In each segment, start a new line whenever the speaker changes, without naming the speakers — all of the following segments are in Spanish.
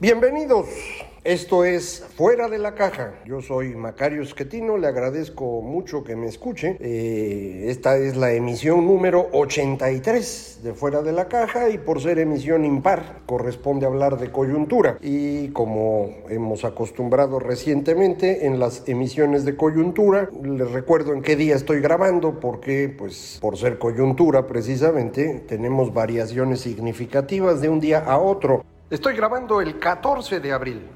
Bienvenidos. Esto es Fuera de la Caja. Yo soy Macario Esquetino, le agradezco mucho que me escuche. Eh, esta es la emisión número 83 de Fuera de la Caja y por ser emisión impar corresponde hablar de coyuntura. Y como hemos acostumbrado recientemente en las emisiones de coyuntura, les recuerdo en qué día estoy grabando porque pues por ser coyuntura precisamente tenemos variaciones significativas de un día a otro. Estoy grabando el 14 de abril.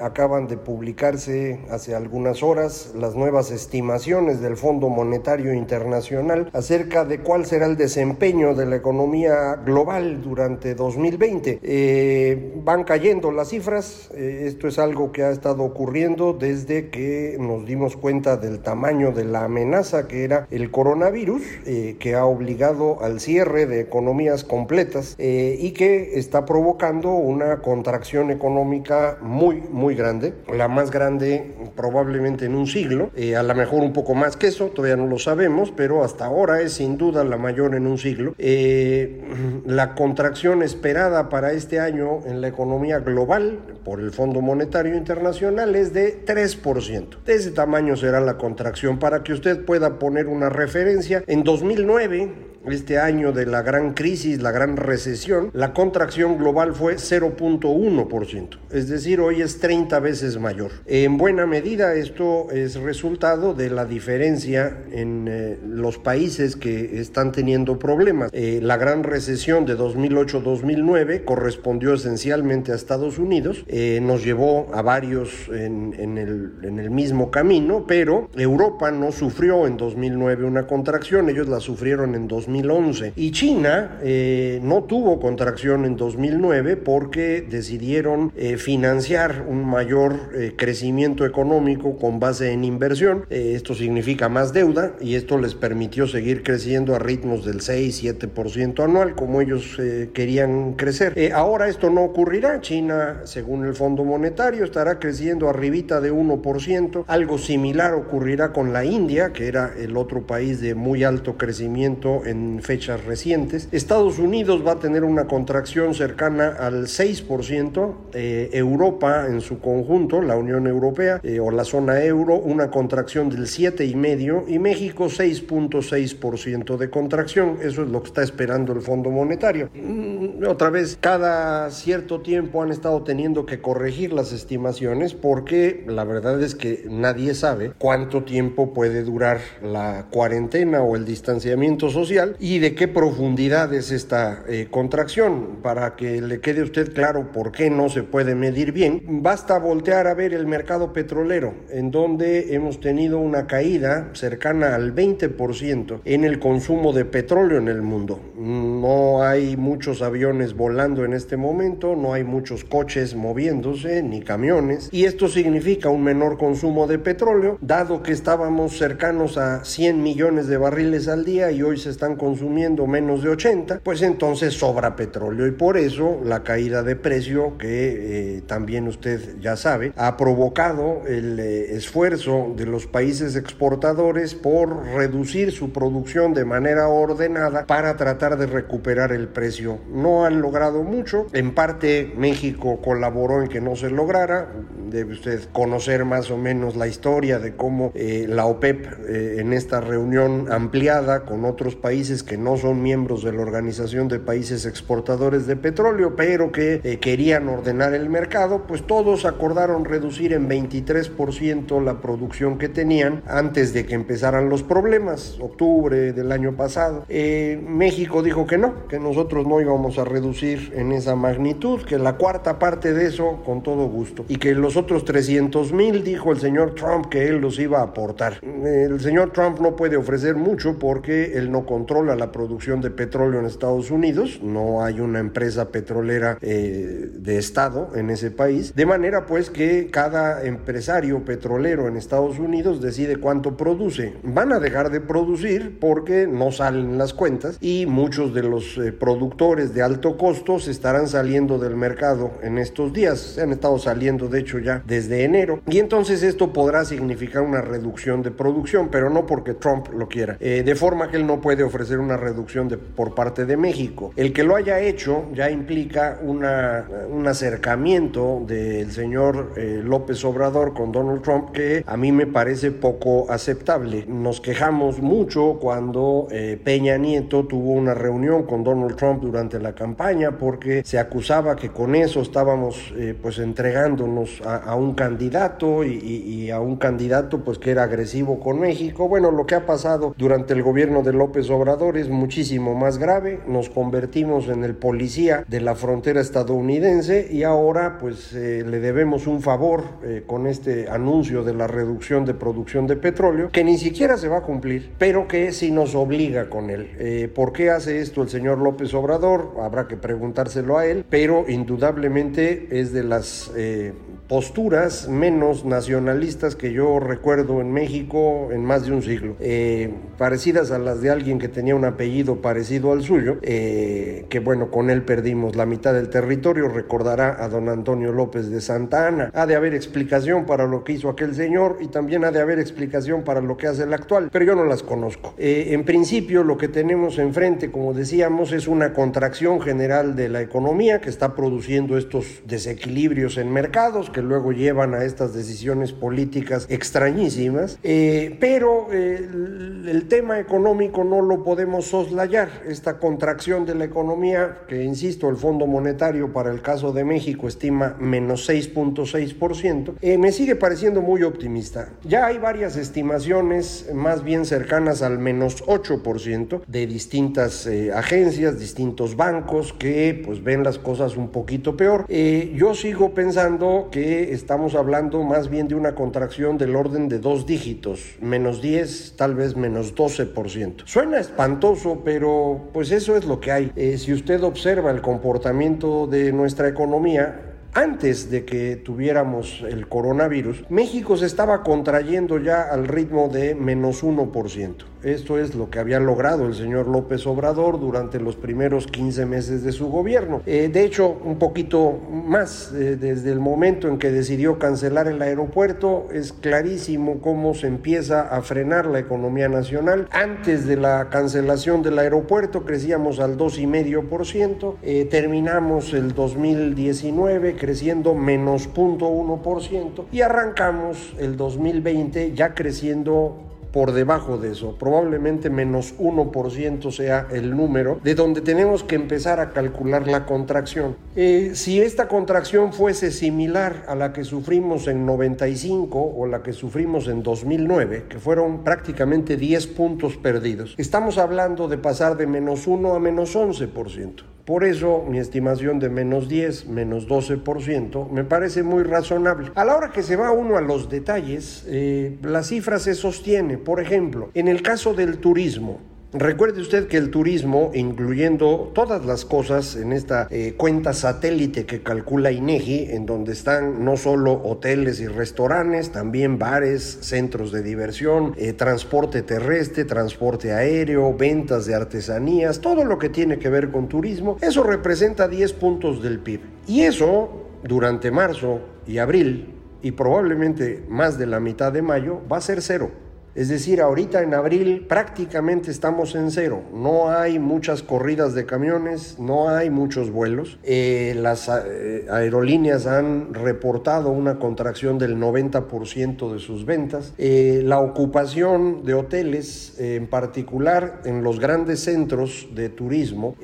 Acaban de publicarse hace algunas horas las nuevas estimaciones del Fondo Monetario Internacional acerca de cuál será el desempeño de la economía global durante 2020. Eh, van cayendo las cifras, eh, esto es algo que ha estado ocurriendo desde que nos dimos cuenta del tamaño de la amenaza que era el coronavirus, eh, que ha obligado al cierre de economías completas y que está provocando una contracción económica muy, muy grande, la más grande probablemente en un siglo, eh, a lo mejor un poco más que eso, todavía no lo sabemos, pero hasta ahora es sin duda la mayor en un siglo. Eh, la contracción esperada para este año en la economía global por el Fondo Monetario Internacional es de 3%. De ese tamaño será la contracción para que usted pueda poner una referencia. En 2009, este año de la gran crisis, la gran recesión, la contracción global fue 0.1%, es decir, hoy es 30 veces mayor. En buena medida esto es resultado de la diferencia en eh, los países que están teniendo problemas. Eh, la gran recesión de 2008-2009 correspondió esencialmente a Estados Unidos, eh, nos llevó a varios en, en, el, en el mismo camino, pero Europa no sufrió en 2009 una contracción, ellos la sufrieron en 2011. Y China eh, no tuvo contracción en 2009 porque decidieron eh, financiar un mayor eh, crecimiento económico con base en inversión. esto significa más deuda y esto les permitió seguir creciendo a ritmos del 6-7% anual como ellos querían crecer. ahora esto no ocurrirá. China, según el Fondo Monetario, estará creciendo arribita de 1%. Algo similar ocurrirá con la India, que era el otro país de muy alto crecimiento en fechas recientes. Estados Unidos va a tener una contracción cercana al 6%, eh, Europa en su conjunto, la Unión Europea eh, o la zona euro, una contracción del 7,5% y México 6.6% de contracción. Eso es lo que está esperando el Fondo Monetario. Mm, otra vez, cada cierto tiempo han estado teniendo que corregir las estimaciones porque la verdad es que nadie sabe cuánto tiempo puede durar la cuarentena o el distanciamiento social y de qué profundidad es esta eh, contracción. Para que le quede a usted claro por qué no se puede medir bien, basta voltear a ver el mercado petrolero, en donde hemos tenido una caída cercana al 20% en el consumo de petróleo en el mundo. No hay muchos aviones volando en este momento, no hay muchos coches moviéndose, ni camiones, y esto significa un menor consumo de petróleo, dado que estábamos cercanos a 100 millones de barriles al día y hoy se están consumiendo menos de 80, pues entonces sobra petróleo y por eso la caída de precio que eh, también usted ya sabe ha provocado el eh, esfuerzo de los países exportadores por reducir su producción de manera ordenada para tratar de recuperar recuperar el precio. No han logrado mucho. En parte México colaboró en que no se lograra. Debe usted conocer más o menos la historia de cómo eh, la OPEP eh, en esta reunión ampliada con otros países que no son miembros de la Organización de Países Exportadores de Petróleo, pero que eh, querían ordenar el mercado, pues todos acordaron reducir en 23% la producción que tenían antes de que empezaran los problemas, octubre del año pasado. México dijo que no, que nosotros no íbamos a reducir en esa magnitud, que la cuarta parte de eso con todo gusto, y que los otros 300 mil, dijo el señor Trump, que él los iba a aportar. El señor Trump no puede ofrecer mucho porque él no controla la producción de petróleo en Estados Unidos, no hay una empresa petrolera eh, de Estado en ese país, de manera pues que cada empresario petrolero en Estados Unidos decide cuánto produce. Van a dejar de producir porque no salen las cuentas y muchos de los eh, productores de alto costo se estarán saliendo del mercado en estos días, se han estado saliendo de hecho ya desde enero y entonces esto podrá significar una reducción de producción, pero no porque Trump lo quiera, eh, de forma que él no puede ofrecer una reducción de, por parte de México. El que lo haya hecho ya implica una, un acercamiento del señor eh, López Obrador con Donald Trump que a mí me parece poco aceptable. Nos quejamos mucho cuando eh, Peña Nieto tuvo una reunión con Donald Trump durante la campaña porque se acusaba que con eso estábamos pues entregándonos a, un candidato y, y a un candidato pues que era agresivo con México. Bueno, lo que ha pasado durante el gobierno de López Obrador es muchísimo más grave. Nos convertimos en el policía de la frontera estadounidense y ahora pues eh, le debemos un favor eh, con este anuncio de la reducción de producción de petróleo que ni siquiera se va a cumplir, pero que sí nos obliga con él. Eh, ¿Por qué hace esto el señor López Obrador? Habrá que preguntárselo a él, pero indudablemente es de las posturas menos nacionalistas que yo recuerdo en México en más de un siglo, eh, parecidas a las de alguien que tenía un apellido parecido al suyo, eh, que bueno, con él perdimos la mitad del territorio, recordará a don Antonio López de Santa Ana. Ha de haber explicación para lo que hizo aquel señor y también ha de haber explicación para lo que hace el actual, pero yo no las conozco. Eh, en principio lo que tenemos enfrente, como decíamos, es una contracción general de la economía que está produciendo estos desequilibrios en mercados que luego llevan a estas decisiones políticas extrañísimas, eh, pero eh, el, tema económico no lo podemos soslayar. Esta contracción de la economía, que insisto, el Fondo Monetario para el caso de México estima menos 6.6%, eh, me sigue pareciendo muy optimista. Ya hay varias estimaciones más bien cercanas al menos 8% de distintas agencias, distintos bancos que pues ven las cosas un poquito peor. yo sigo pensando que estamos hablando más bien de una contracción del orden de dos dígitos, menos 10, tal vez menos 12%. Suena espantoso, pero pues eso es lo que hay. Eh, si usted observa el comportamiento de nuestra economía, antes de que tuviéramos el coronavirus, México se estaba contrayendo ya al ritmo de menos 1%. Esto es lo que había logrado el señor López Obrador durante los primeros 15 meses de su gobierno. Eh, de hecho, un poquito más, eh, desde el momento en que decidió cancelar el aeropuerto, es clarísimo cómo se empieza a frenar la economía nacional. Antes de la cancelación del aeropuerto crecíamos al 2,5%, eh, terminamos el 2019 creciendo menos 0.1% y arrancamos el 2020 ya creciendo por debajo de eso, probablemente menos 1% sea el número de donde tenemos que empezar a calcular la contracción. Eh, si esta contracción fuese similar a la que sufrimos en 95 o la que sufrimos en 2009, que fueron prácticamente 10 puntos perdidos, estamos hablando de pasar de menos 1 a menos 11%. Por eso mi estimación de menos 10, menos 12% me parece muy razonable. A la hora que se va uno a los detalles, eh, la cifra se sostiene. Por ejemplo, en el caso del turismo, Recuerde usted que el turismo, incluyendo todas las cosas en esta eh, cuenta satélite que calcula INEGI, en donde están no solo hoteles y restaurantes, también bares, centros de diversión, eh, transporte terrestre, transporte aéreo, ventas de artesanías, todo lo que tiene que ver con turismo, eso representa 10 puntos del PIB. Y eso, durante marzo y abril, y probablemente más de la mitad de mayo, va a ser cero. Es decir, ahorita en abril prácticamente estamos en cero. No hay muchas corridas de camiones, no hay muchos vuelos. Eh, las eh, aerolíneas han reportado una contracción del 90% de sus ventas. Eh, la ocupación de hoteles, en particular en los grandes centros de turismo,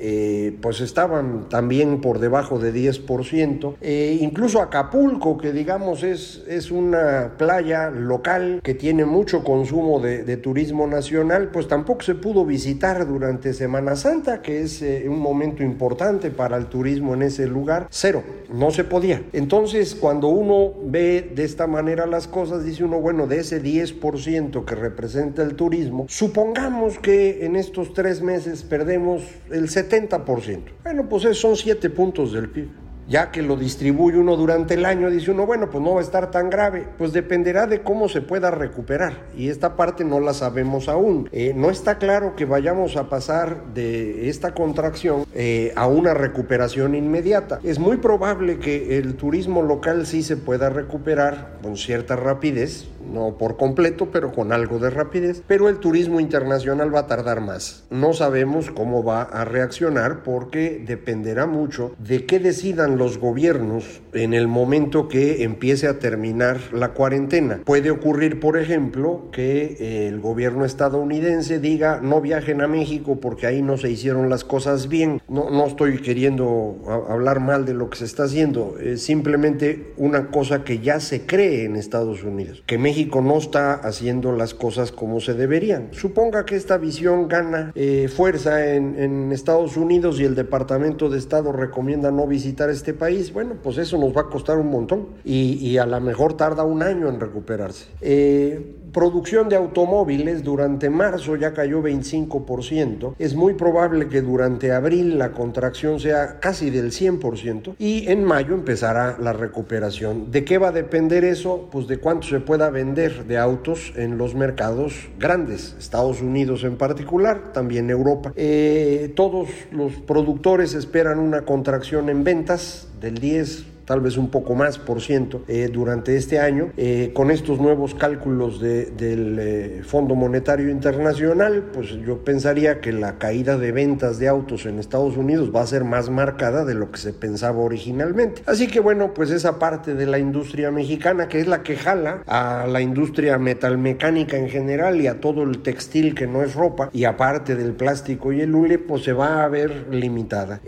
pues estaban también por debajo de 10%. incluso Acapulco, que digamos es, es una playa local que tiene mucho consumo de, turismo nacional, pues tampoco se pudo visitar durante Semana Santa, que es eh, un momento importante para el turismo en ese lugar. Cero, no se podía. Entonces, cuando uno ve de esta manera las cosas, dice uno, bueno, de ese 10% que representa el turismo, supongamos que en estos tres meses perdemos el 70%. Bueno, pues son 7 puntos del PIB ya que lo distribuye uno durante el año, dice uno, bueno, pues no va a estar tan grave, pues dependerá de cómo se pueda recuperar y esta parte no la sabemos aún. Eh, no está claro que vayamos a pasar de esta contracción eh, a una recuperación inmediata. Es muy probable que el turismo local sí se pueda recuperar con cierta rapidez, no por completo, pero con algo de rapidez, pero el turismo internacional va a tardar más. No sabemos cómo va a reaccionar porque dependerá mucho de qué decidan los gobiernos en el momento que empiece a terminar la cuarentena. Puede ocurrir, por ejemplo, que el gobierno estadounidense diga no viajen a México porque ahí no se hicieron las cosas bien. No, no estoy queriendo hablar mal de lo que se está haciendo, es simplemente una cosa que ya se cree en Estados Unidos, que México no está haciendo las cosas como se deberían. Suponga que esta visión gana eh, fuerza en, Estados Unidos y el Departamento de Estado recomienda no visitar este país. Bueno, pues eso nos va a costar un montón y, y a lo mejor tarda un año en recuperarse. Eh, producción de automóviles durante marzo ya cayó 25%. Es muy probable que durante abril la contracción sea casi del 100% y en mayo empezará la recuperación. ¿De qué va a depender eso? Pues de cuánto se pueda vender de autos en los mercados grandes, Estados Unidos en particular, también Europa. Eh, todos los productores esperan una contracción en ventas del 10 tal vez un poco más por ciento eh, durante este año. Eh, con estos nuevos cálculos del eh, Fondo Monetario Internacional, pues yo pensaría que la caída de ventas de autos en Estados Unidos va a ser más marcada de lo que se pensaba originalmente. Así que bueno, pues esa parte de la industria mexicana, que es la que jala a la industria metalmecánica en general y a todo el textil que no es ropa, y aparte del plástico y el hule, pues se va a ver limitada.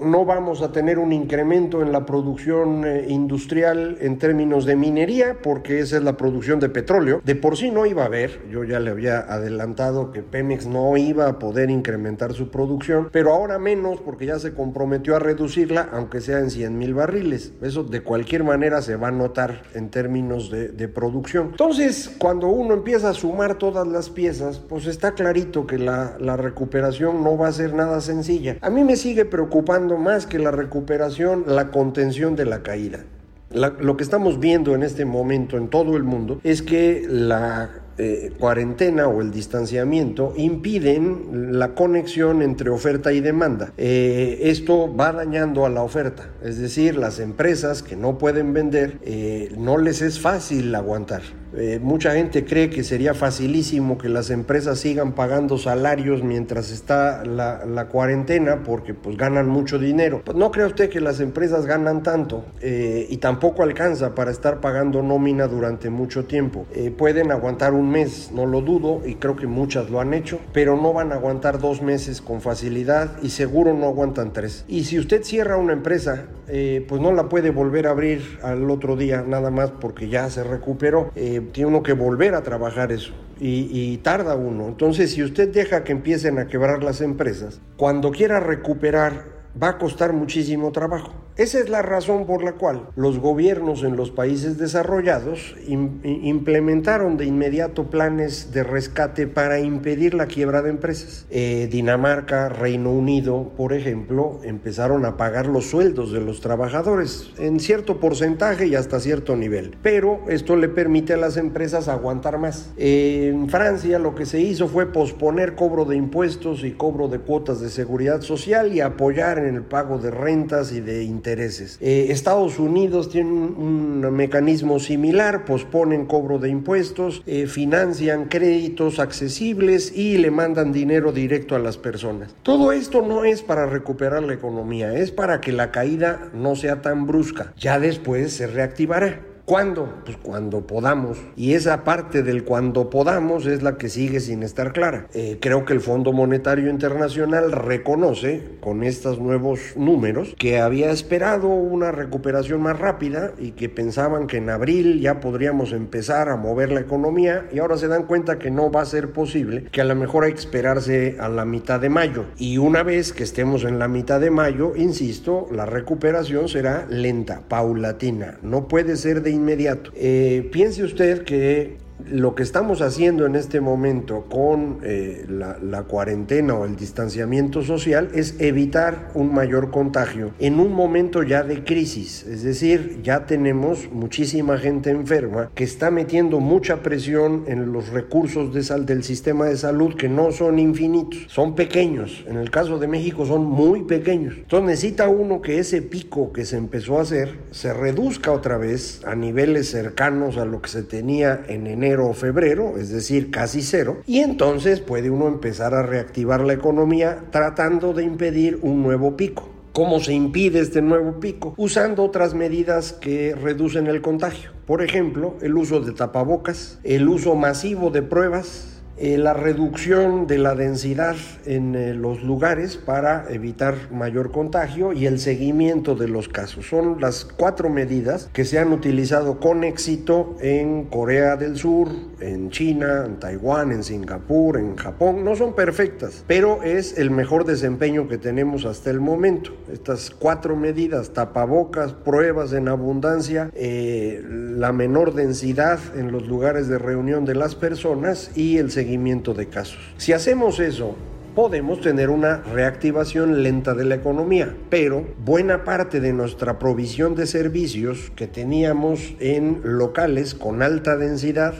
no vamos a tener un incremento en la producción eh, industrial en términos de minería, porque esa es la producción de petróleo. De por sí no iba a haber, yo ya le había adelantado que Pemex no iba a poder incrementar su producción, pero ahora menos porque ya se comprometió a reducirla, aunque sea en 100 mil barriles. Eso de cualquier manera se va a notar en términos de, producción. Entonces, cuando uno empieza a sumar todas las piezas, pues está clarito que la recuperación no va a ser nada sencilla. A mí me sigue preocupando más que la recuperación, la contención de la caída. lo que estamos viendo en este momento en todo el mundo es que la eh, cuarentena o el distanciamiento impiden la conexión entre oferta y demanda. Eh, esto va dañando a la oferta, es decir, las empresas que no pueden vender eh, no les es fácil aguantar. Eh, mucha gente cree que sería facilísimo que las empresas sigan pagando salarios mientras está la, cuarentena porque pues ganan mucho dinero. Pues no cree usted que las empresas ganan tanto eh, y tampoco alcanza para estar pagando nómina durante mucho tiempo. Eh, pueden aguantar un mes, no lo dudo, y creo que muchas lo han hecho, pero no van a aguantar dos meses con facilidad y seguro no aguantan tres. Y si usted cierra una empresa, pues no la puede volver a abrir al otro día nada más porque ya se recuperó tiene uno que volver a trabajar eso y, y, tarda uno. Entonces, si usted deja que empiecen a quebrar las empresas, cuando quiera recuperar va a costar muchísimo trabajo. Esa es la razón por la cual los gobiernos en los países desarrollados implementaron de inmediato planes de rescate para impedir la quiebra de empresas. Eh, Dinamarca, Reino Unido, por ejemplo, empezaron a pagar los sueldos de los trabajadores en cierto porcentaje y hasta cierto nivel. Pero esto le permite a las empresas aguantar más. en Francia lo que se hizo fue posponer cobro de impuestos y cobro de cuotas de seguridad social y apoyar en el pago de rentas y de intereses. Eh, Estados Unidos tiene un, mecanismo similar, posponen cobro de impuestos, eh, financian créditos accesibles y le mandan dinero directo a las personas. Todo esto no es para recuperar la economía, es para que la caída no sea tan brusca. Ya después se reactivará. ¿Cuándo? Pues cuando podamos. Y esa parte del cuando podamos es la que sigue sin estar clara. Eh, creo que el Fondo Monetario Internacional reconoce con estos nuevos números que había esperado una recuperación más rápida y que pensaban que en abril ya podríamos empezar a mover la economía y ahora se dan cuenta que no va a ser posible, que a lo mejor hay que esperarse a la mitad de mayo. Y una vez que estemos en la mitad de mayo, insisto, la recuperación será lenta, paulatina. No puede ser de inmediato. Eh, piense usted que lo que estamos haciendo en este momento con eh, la, cuarentena o el distanciamiento social es evitar un mayor contagio en un momento ya de crisis. Es decir, ya tenemos muchísima gente enferma que está metiendo mucha presión en los recursos de sal del sistema de salud que no son infinitos, son pequeños. En el caso de México son muy pequeños. Entonces necesita uno que ese pico que se empezó a hacer se reduzca otra vez a niveles cercanos a lo que se tenía en enero o febrero, es decir, casi cero, y entonces puede uno empezar a reactivar la economía tratando de impedir un nuevo pico. ¿Cómo se impide este nuevo pico? Usando otras medidas que reducen el contagio. Por ejemplo, el uso de tapabocas, el uso masivo de pruebas, eh, la reducción de la densidad en eh, los lugares para evitar mayor contagio y el seguimiento de los casos. Son las cuatro medidas que se han utilizado con éxito en Corea del Sur, en China, en Taiwán, en Singapur, en Japón. No son perfectas, pero es el mejor desempeño que tenemos hasta el momento. Estas cuatro medidas, tapabocas, pruebas en abundancia, eh, la menor densidad en los lugares de reunión de las personas y el seguimiento de casos. Si hacemos eso, podemos tener una reactivación lenta de la economía, pero buena parte de nuestra provisión de servicios que teníamos en locales con alta densidad,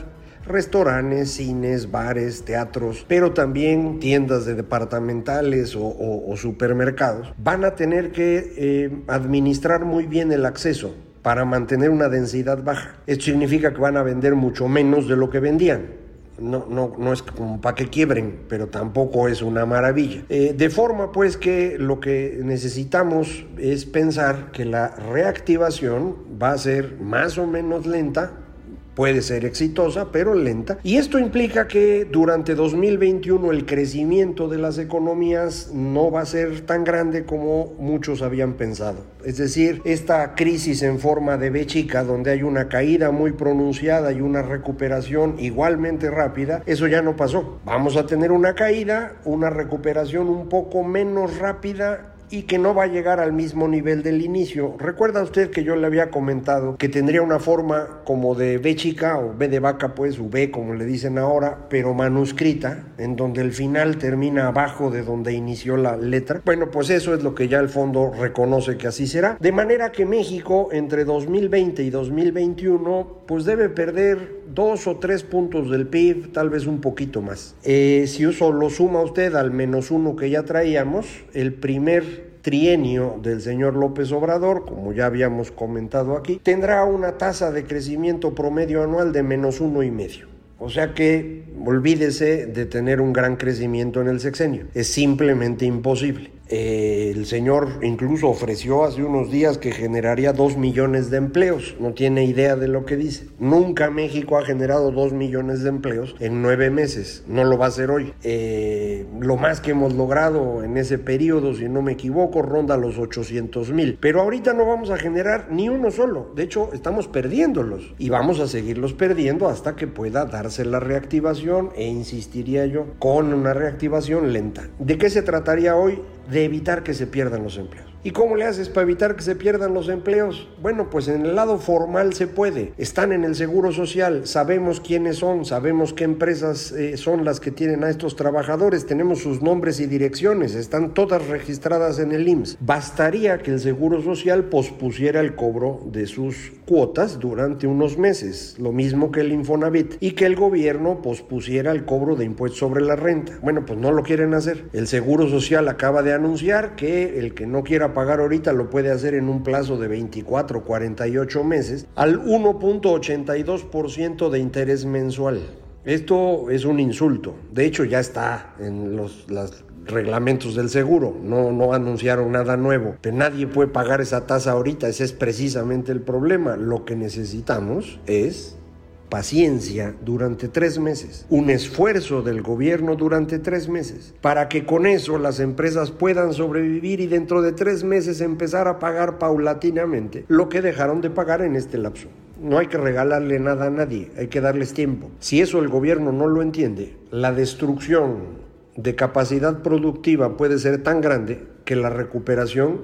restaurantes, cines, bares, teatros, pero también tiendas de departamentales o, supermercados, van a tener que eh, administrar muy bien el acceso para mantener una densidad baja. Esto significa que van a vender mucho menos de lo que vendían no, no, no es como para que quiebren, pero tampoco es una maravilla. Eh, de forma pues que lo que necesitamos es pensar que la reactivación va a ser más o menos lenta, puede ser exitosa, pero lenta. Y esto implica que durante 2021 el crecimiento de las economías no va a ser tan grande como muchos habían pensado. Es decir, esta crisis en forma de B donde hay una caída muy pronunciada y una recuperación igualmente rápida, eso ya no pasó. Vamos a tener una caída, una recuperación un poco menos rápida y que no va a llegar al mismo nivel del inicio. Recuerda usted que yo le había comentado que tendría una forma como de B chica o B de vaca, pues, o B como le dicen ahora, pero manuscrita, en donde el final termina abajo de donde inició la letra. Bueno, pues eso es lo que ya el fondo reconoce que así será. De manera que México entre 2020 y 2021 pues debe perder dos o tres puntos del PIB, tal vez un poquito más. Eh, si eso lo suma usted al menos uno que ya traíamos, el primer trienio del señor López Obrador, como ya habíamos comentado aquí, tendrá una tasa de crecimiento promedio anual de menos uno y medio. O sea que olvídese de tener un gran crecimiento en el sexenio. Es simplemente imposible. Eh, el señor incluso ofreció hace unos días que generaría dos millones de empleos. No tiene idea de lo que dice. Nunca México ha generado dos millones de empleos en nueve meses. No lo va a hacer hoy. Eh, lo más que hemos logrado en ese periodo, si no me equivoco, ronda los 800 mil. Pero ahorita no vamos a generar ni uno solo. De hecho, estamos perdiéndolos y vamos a seguirlos perdiendo hasta que pueda darse la reactivación e insistiría yo con una reactivación lenta. ¿De qué se trataría hoy? De evitar que se pierdan los empleos. ¿Y cómo le haces para evitar que se pierdan los empleos? Bueno, pues en el lado formal se puede. Están en el Seguro Social, sabemos quiénes son, sabemos qué empresas eh, son las que tienen a estos trabajadores, tenemos sus nombres y direcciones, están todas registradas en el IMSS. Bastaría que el Seguro Social pospusiera el cobro de sus cuotas durante unos meses, lo mismo que el Infonavit, y que el gobierno pospusiera el cobro de impuestos sobre la renta. Bueno, pues no lo quieren hacer. El Seguro Social acaba de anunciar que el que no quiera pagar ahorita lo puede hacer en un plazo de 24, 48 meses al 1.82% de interés mensual. Esto es un insulto. De hecho, ya está en los reglamentos del seguro. No, no anunciaron nada nuevo. Pero nadie puede pagar esa tasa ahorita. Ese es precisamente el problema. Lo que necesitamos es paciencia durante tres meses, un esfuerzo del gobierno durante tres meses, para que con eso las empresas puedan sobrevivir y dentro de tres meses empezar a pagar paulatinamente lo que dejaron de pagar en este lapso. No hay que regalarle nada a nadie, hay que darles tiempo. Si eso el gobierno no lo entiende, la destrucción de capacidad productiva puede ser tan grande que la recuperación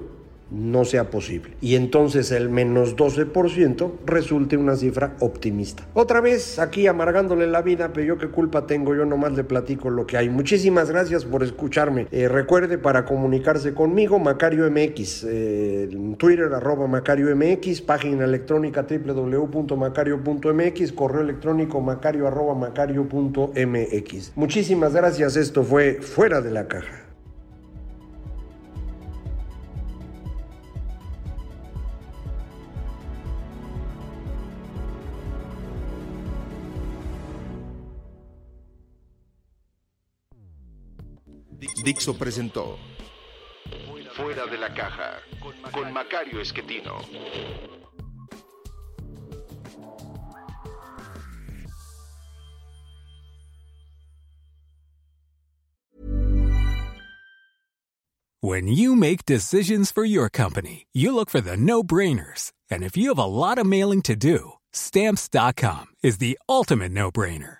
no sea posible. Y entonces el menos 12% resulte una cifra optimista. Otra vez aquí amargándole la vida, pero yo qué culpa tengo, yo nomás le platico lo que hay. Muchísimas gracias por escucharme. Eh, recuerde para comunicarse conmigo, Macario MX, eh, Twitter arroba Macario MX, página electrónica www.macario.mx, correo electrónico macario arroba macario.mx. Muchísimas gracias, esto fue Fuera de la Caja.
Dixo presentó
Fuera de la caja con Macario Esquetino.
When you make decisions for your company, you look for the no-brainers. And if you have a lot of mailing to do, stamps.com is the ultimate no-brainer.